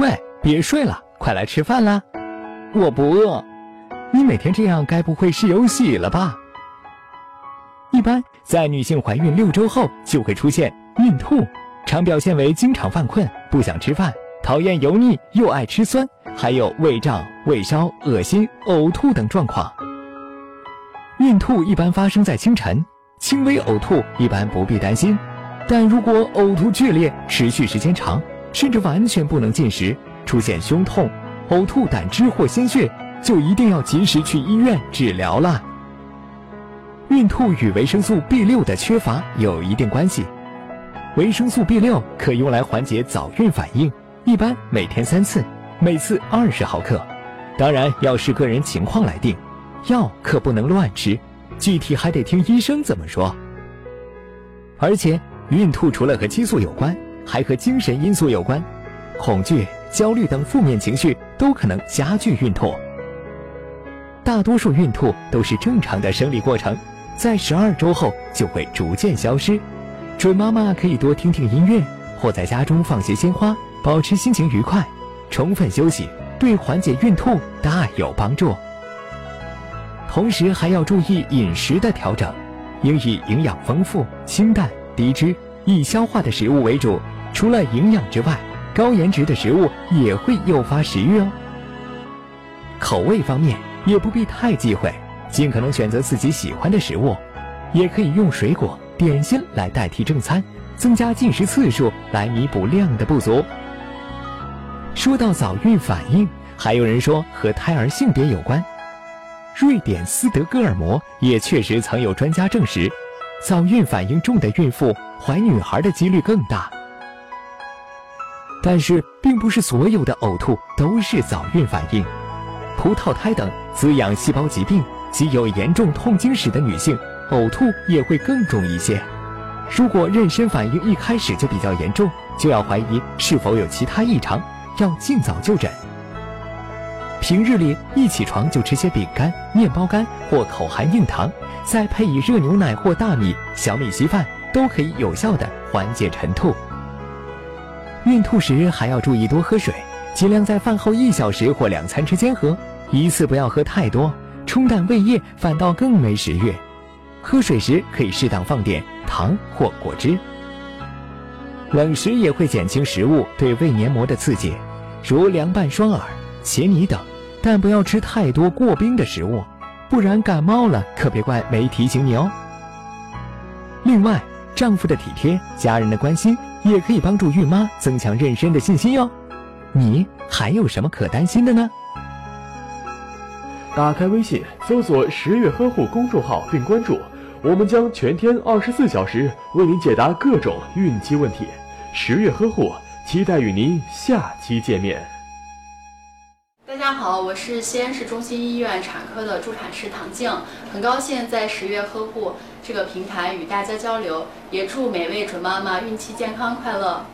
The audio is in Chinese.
喂别睡了，快来吃饭啦！我不饿。你每天这样，该不会是有喜了吧？一般在女性怀孕六周后就会出现孕吐，常表现为经常犯困、不想吃饭、讨厌油腻又爱吃酸，还有胃胀、胃烧、恶心、呕吐等状况。孕吐一般发生在清晨，轻微呕吐一般不必担心，但如果呕吐剧烈、持续时间长，甚至完全不能进食，出现胸痛、呕吐胆汁或鲜血。就一定要及时去医院治疗了。孕吐与维生素 B 六的缺乏有一定关系。维生素 B 六可用来缓解早孕反应，一般每天三次，每次二十毫克。当然要视个人情况来定，药可不能乱吃，具体还得听医生怎么说。而且孕吐除了和激素有关，还和精神因素有关，恐惧、焦虑等负面情绪都可能加剧孕吐。大多数孕吐都是正常的生理过程，在十二周后就会逐渐消失。准妈妈可以多听听音乐，或在家中放些鲜花，保持心情愉快。充分休息对缓解孕吐大有帮助。同时还要注意饮食的调整，应以营养丰富、清淡、低脂、易消化的食物为主。除了营养之外，高颜值的食物也会诱发食欲哦。口味方面。也不必太忌讳，尽可能选择自己喜欢的食物，也可以用水果、点心来代替正餐，增加进食次数来弥补量的不足。说到早孕反应，还有人说和胎儿性别有关。瑞典斯德哥尔摩也确实曾有专家证实，早孕反应重的孕妇怀女孩的几率更大。但是，并不是所有的呕吐都是早孕反应。葡萄胎等滋养细胞疾病及有严重痛经史的女性，呕吐也会更重一些。如果妊娠反应一开始就比较严重，就要怀疑是否有其他异常，要尽早就诊。平日里一起床就吃些饼干、面包干或口含硬糖，再配以热牛奶或大米、小米稀饭，都可以有效的缓解晨吐。孕吐时还要注意多喝水，尽量在饭后一小时或两餐之间喝。一次不要喝太多，冲淡胃液反倒更没食欲。喝水时可以适当放点糖或果汁。冷食也会减轻食物对胃黏膜的刺激，如凉拌双耳、茄泥等，但不要吃太多过冰的食物，不然感冒了可别怪没提醒你哦。另外，丈夫的体贴、家人的关心也可以帮助孕妈增强妊娠的信心哟。你还有什么可担心的呢？打开微信，搜索“十月呵护”公众号并关注，我们将全天二十四小时为您解答各种孕期问题。十月呵护，期待与您下期见面。大家好，我是西安市中心医院产科的助产士唐静，很高兴在十月呵护这个平台与大家交流，也祝每位准妈妈孕期健康快乐。